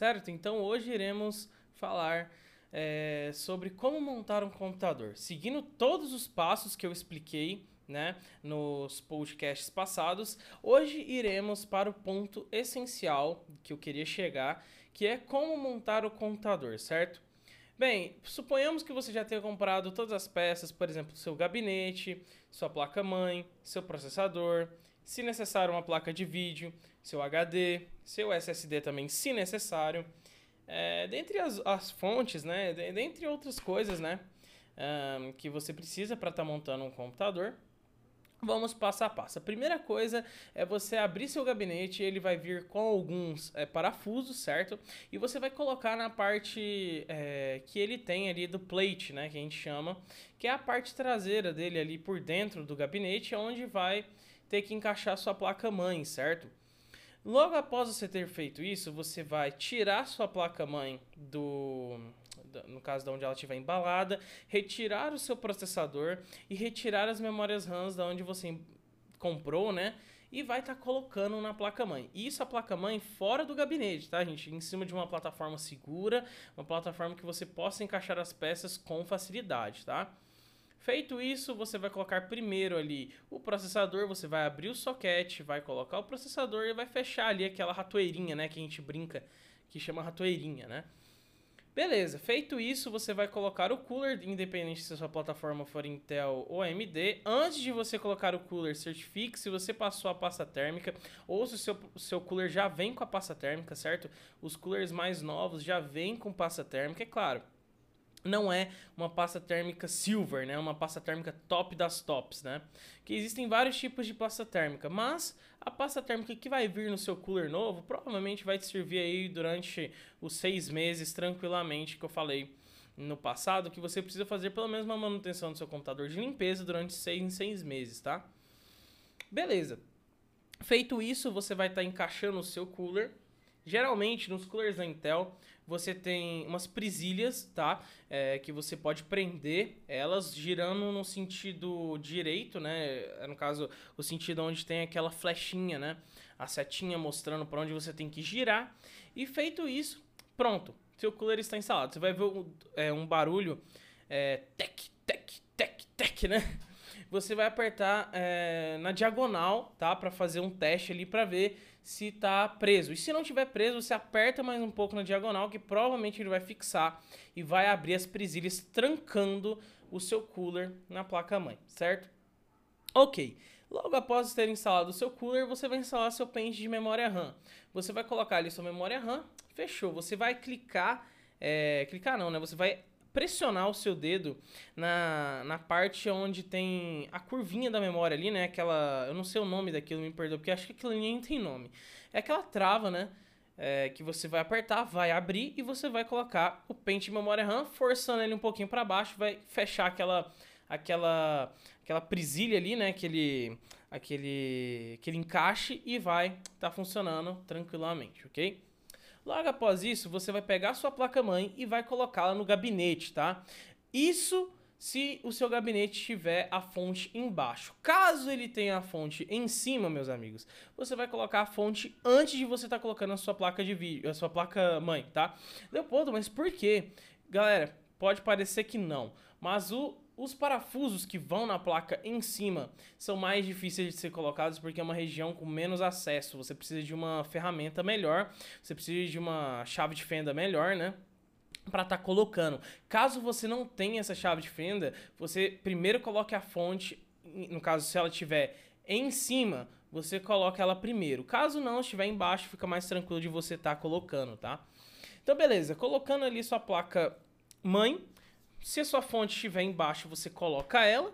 certo? Então hoje iremos falar é, sobre como montar um computador, seguindo todos os passos que eu expliquei né, nos podcasts passados. Hoje iremos para o ponto essencial que eu queria chegar, que é como montar o computador, certo? Bem, suponhamos que você já tenha comprado todas as peças, por exemplo, seu gabinete, sua placa-mãe, seu processador, se necessário uma placa de vídeo, seu HD, seu SSD também, se necessário. É, dentre as, as, fontes, né, dentre outras coisas, né, um, que você precisa para estar tá montando um computador. Vamos passo a passo. A primeira coisa é você abrir seu gabinete, ele vai vir com alguns é, parafusos, certo? E você vai colocar na parte é, que ele tem ali do plate, né? Que a gente chama, que é a parte traseira dele ali por dentro do gabinete, onde vai ter que encaixar sua placa-mãe, certo? Logo após você ter feito isso, você vai tirar sua placa-mãe do, no caso de onde ela estiver embalada, retirar o seu processador e retirar as memórias RAM da onde você comprou, né? E vai estar tá colocando na placa-mãe. Isso a placa-mãe fora do gabinete, tá, gente? Em cima de uma plataforma segura, uma plataforma que você possa encaixar as peças com facilidade, tá? Feito isso, você vai colocar primeiro ali o processador, você vai abrir o soquete, vai colocar o processador e vai fechar ali aquela ratoeirinha, né, que a gente brinca, que chama ratoeirinha, né? Beleza, feito isso, você vai colocar o cooler, independente se a sua plataforma for Intel ou AMD. Antes de você colocar o cooler, certifique se você passou a pasta térmica ou se o seu, seu cooler já vem com a pasta térmica, certo? Os coolers mais novos já vêm com pasta térmica, é claro não é uma pasta térmica silver, né? Uma pasta térmica top das tops, né? Que existem vários tipos de pasta térmica, mas a pasta térmica que vai vir no seu cooler novo provavelmente vai te servir aí durante os seis meses tranquilamente que eu falei no passado, que você precisa fazer pelo menos uma manutenção do seu computador de limpeza durante seis em seis meses, tá? Beleza. Feito isso, você vai estar tá encaixando o seu cooler. Geralmente, nos coolers da Intel, você tem umas presilhas, tá? É, que você pode prender elas girando no sentido direito, né? É, no caso, o sentido onde tem aquela flechinha, né? A setinha mostrando para onde você tem que girar. E feito isso, pronto. Seu cooler está instalado. Você vai ver um, é, um barulho é, tec, tec, tec, tec, né? Você vai apertar é, na diagonal, tá? Para fazer um teste ali para ver se está preso. E se não tiver preso, você aperta mais um pouco na diagonal, que provavelmente ele vai fixar e vai abrir as presilhas, trancando o seu cooler na placa-mãe, certo? Ok. Logo após ter instalado o seu cooler, você vai instalar seu pente de memória RAM. Você vai colocar ali sua memória RAM, fechou. Você vai clicar, é, clicar não, né? Você vai pressionar o seu dedo na, na parte onde tem a curvinha da memória ali, né? Aquela. Eu não sei o nome daquilo, me perdoa, porque acho que aquilo nem tem nome. É aquela trava, né? É, que você vai apertar, vai abrir e você vai colocar o pente de memória RAM, forçando ele um pouquinho para baixo, vai fechar aquela aquela aquela presilha ali, né? Aquele aquele aquele encaixe e vai estar tá funcionando tranquilamente, ok? Logo após isso, você vai pegar sua placa-mãe e vai colocá-la no gabinete, tá? Isso se o seu gabinete tiver a fonte embaixo. Caso ele tenha a fonte em cima, meus amigos, você vai colocar a fonte antes de você estar tá colocando a sua placa de vídeo, a sua placa mãe, tá? Leopoldo, mas por quê? Galera, pode parecer que não, mas o os parafusos que vão na placa em cima são mais difíceis de ser colocados porque é uma região com menos acesso. Você precisa de uma ferramenta melhor, você precisa de uma chave de fenda melhor, né? Para estar tá colocando. Caso você não tenha essa chave de fenda, você primeiro coloque a fonte, no caso, se ela estiver em cima, você coloca ela primeiro. Caso não estiver embaixo, fica mais tranquilo de você estar tá colocando, tá? Então, beleza. Colocando ali sua placa mãe, se a sua fonte estiver embaixo, você coloca ela.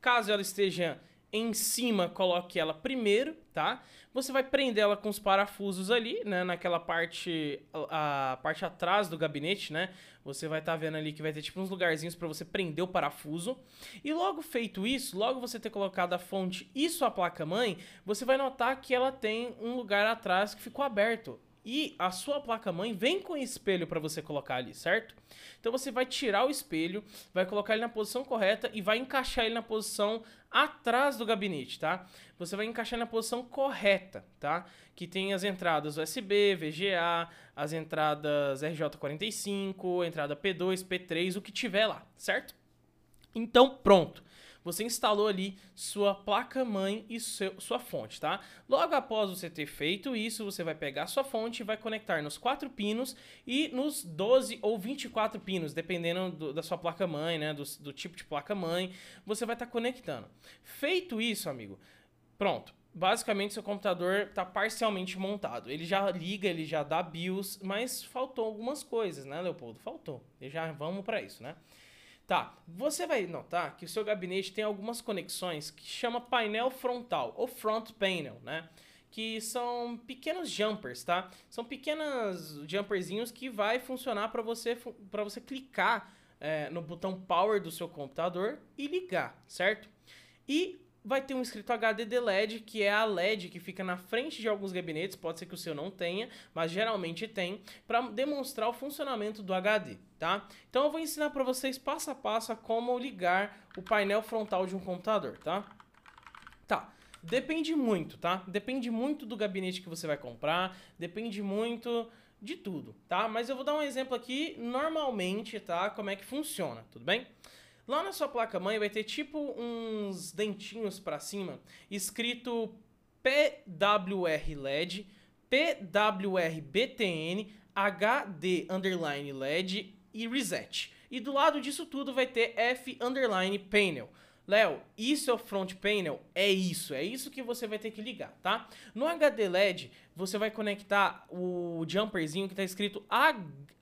Caso ela esteja em cima, coloque ela primeiro, tá? Você vai prender ela com os parafusos ali, né? Naquela parte, a parte atrás do gabinete, né? Você vai estar tá vendo ali que vai ter tipo uns lugarzinhos para você prender o parafuso. E logo feito isso, logo você ter colocado a fonte e sua placa-mãe, você vai notar que ela tem um lugar atrás que ficou aberto. E a sua placa-mãe vem com espelho para você colocar ali, certo? Então você vai tirar o espelho, vai colocar ele na posição correta e vai encaixar ele na posição atrás do gabinete, tá? Você vai encaixar na posição correta, tá? Que tem as entradas USB, VGA, as entradas RJ45, entrada P2, P3, o que tiver lá, certo? Então, pronto você instalou ali sua placa-mãe e seu, sua fonte, tá? Logo após você ter feito isso, você vai pegar sua fonte vai conectar nos quatro pinos e nos 12 ou 24 pinos, dependendo do, da sua placa-mãe, né? Do, do, tipo de placa-mãe, você vai estar tá conectando. Feito isso, amigo, pronto basicamente seu computador está parcialmente montado. Ele já liga, ele já dá BIOS, mas faltou algumas coisas, né, Leopoldo? Faltou. E já vamos para isso, né? Tá, você vai notar que o seu gabinete tem algumas conexões que chama painel frontal ou front panel, né? Que são pequenos jumpers, tá? São pequenos jumperzinhos que vai funcionar para você você clicar é, no botão power do seu computador e ligar, certo? E vai ter um escrito HDD LED, que é a LED que fica na frente de alguns gabinetes, pode ser que o seu não tenha, mas geralmente tem, para demonstrar o funcionamento do HD, tá? Então eu vou ensinar para vocês passo a passo a como ligar o painel frontal de um computador, tá? Tá. Depende muito, tá? Depende muito do gabinete que você vai comprar, depende muito de tudo, tá? Mas eu vou dar um exemplo aqui, normalmente, tá? Como é que funciona, tudo bem? Lá na sua placa-mãe vai ter tipo uns dentinhos para cima, escrito PWR LED, PWR BTN, HD underline LED e reset. E do lado disso tudo vai ter F underline panel. Léo, isso é o front panel? É isso, é isso que você vai ter que ligar, tá? No HD LED, você vai conectar o jumperzinho que está escrito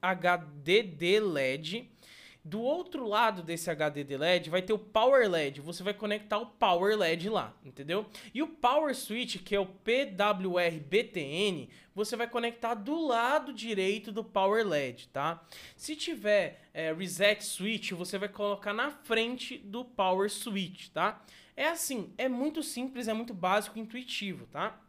HDD LED do outro lado desse HDD LED vai ter o Power LED. Você vai conectar o Power LED lá, entendeu? E o Power Switch, que é o PWR-BTN, você vai conectar do lado direito do Power LED, tá? Se tiver é, Reset Switch, você vai colocar na frente do Power Switch, tá? É assim, é muito simples, é muito básico, intuitivo, tá?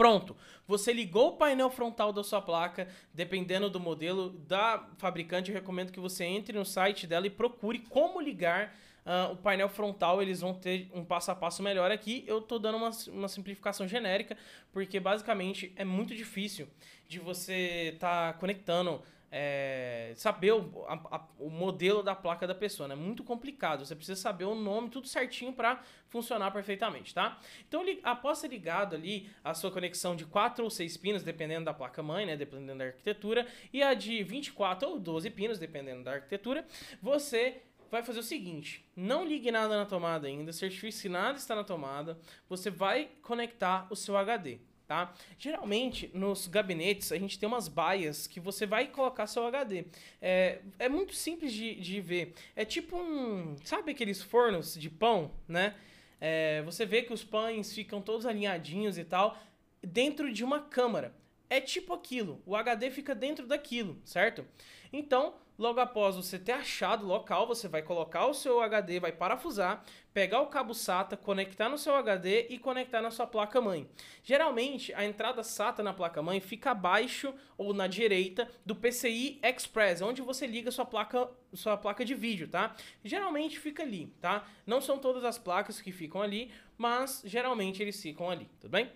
Pronto, você ligou o painel frontal da sua placa, dependendo do modelo da fabricante, eu recomendo que você entre no site dela e procure como ligar uh, o painel frontal. Eles vão ter um passo a passo melhor aqui. Eu estou dando uma, uma simplificação genérica, porque basicamente é muito difícil de você estar tá conectando é, saber o, a, a, o modelo da placa da pessoa, né? Muito complicado. Você precisa saber o nome, tudo certinho para funcionar perfeitamente, tá? Então, após ser ligado ali a sua conexão de 4 ou 6 pinos, dependendo da placa mãe, né? Dependendo da arquitetura, e a de 24 ou 12 pinos, dependendo da arquitetura, você vai fazer o seguinte: não ligue nada na tomada ainda, certifique se nada está na tomada, você vai conectar o seu HD tá? Geralmente, nos gabinetes, a gente tem umas baias que você vai colocar seu HD. É, é muito simples de, de ver. É tipo um... Sabe aqueles fornos de pão, né? É, você vê que os pães ficam todos alinhadinhos e tal, dentro de uma câmara. É tipo aquilo. O HD fica dentro daquilo, certo? Então, Logo após você ter achado o local, você vai colocar o seu HD, vai parafusar, pegar o cabo SATA, conectar no seu HD e conectar na sua placa-mãe. Geralmente, a entrada SATA na placa-mãe fica abaixo ou na direita do PCI Express, onde você liga sua placa, sua placa de vídeo, tá? Geralmente fica ali, tá? Não são todas as placas que ficam ali, mas geralmente eles ficam ali, tudo bem?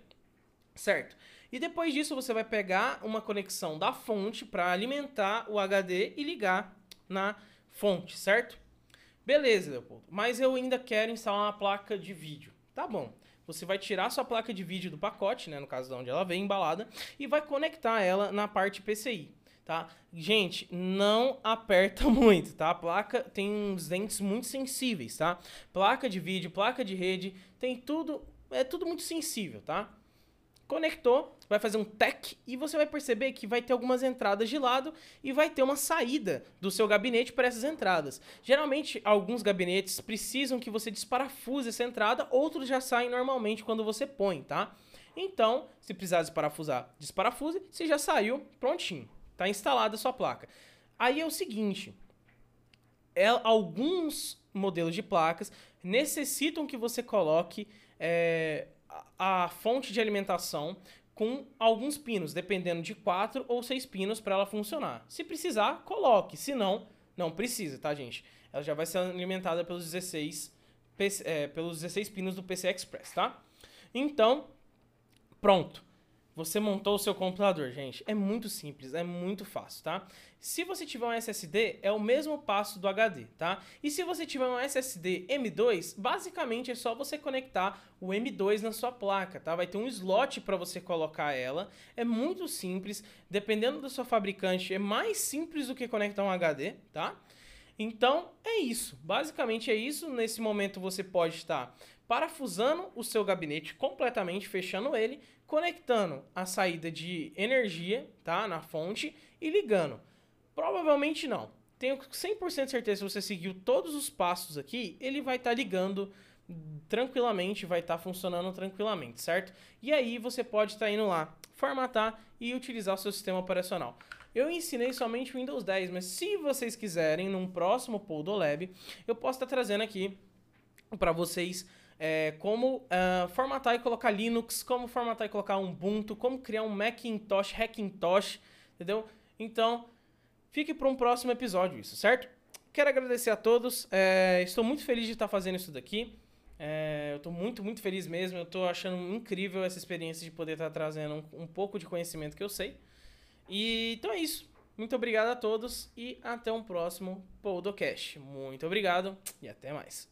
Certo. E depois disso você vai pegar uma conexão da fonte para alimentar o HD e ligar na fonte, certo? Beleza, Leopoldo. Mas eu ainda quero instalar uma placa de vídeo. Tá bom. Você vai tirar sua placa de vídeo do pacote, né, no caso de onde ela vem embalada, e vai conectar ela na parte PCI, tá? Gente, não aperta muito, tá? A placa tem uns dentes muito sensíveis, tá? Placa de vídeo, placa de rede, tem tudo, é tudo muito sensível, tá? Conectou, vai fazer um tech e você vai perceber que vai ter algumas entradas de lado e vai ter uma saída do seu gabinete para essas entradas. Geralmente, alguns gabinetes precisam que você desparafuse essa entrada, outros já saem normalmente quando você põe, tá? Então, se precisar desparafusar, desparafuse. Se já saiu, prontinho. Está instalada a sua placa. Aí é o seguinte, é, alguns modelos de placas necessitam que você coloque é, a fonte de alimentação com alguns pinos, dependendo de quatro ou seis pinos para ela funcionar. Se precisar, coloque. Se não, não precisa, tá, gente? Ela já vai ser alimentada pelos 16, é, pelos 16 pinos do PC Express, tá? Então, pronto. Você montou o seu computador, gente. É muito simples, é muito fácil, tá? Se você tiver um SSD, é o mesmo passo do HD, tá? E se você tiver um SSD M2, basicamente é só você conectar o M2 na sua placa, tá? Vai ter um slot para você colocar ela. É muito simples, dependendo da sua fabricante, é mais simples do que conectar um HD, tá? Então, é isso. Basicamente é isso. Nesse momento você pode estar parafusando o seu gabinete completamente, fechando ele, conectando a saída de energia, tá, na fonte e ligando. Provavelmente não. Tenho 100% certeza se você seguiu todos os passos aqui, ele vai estar tá ligando tranquilamente, vai estar tá funcionando tranquilamente, certo? E aí você pode estar tá indo lá, formatar e utilizar o seu sistema operacional. Eu ensinei somente o Windows 10, mas se vocês quiserem, num próximo Podolab, eu posso estar trazendo aqui para vocês é, como uh, formatar e colocar Linux, como formatar e colocar Ubuntu, como criar um Macintosh, Hackintosh, entendeu? Então, fique para um próximo episódio isso, certo? Quero agradecer a todos, é, estou muito feliz de estar fazendo isso daqui. É, eu estou muito, muito feliz mesmo. Eu estou achando incrível essa experiência de poder estar trazendo um, um pouco de conhecimento que eu sei. E então é isso. Muito obrigado a todos e até um próximo Podcast. Muito obrigado e até mais.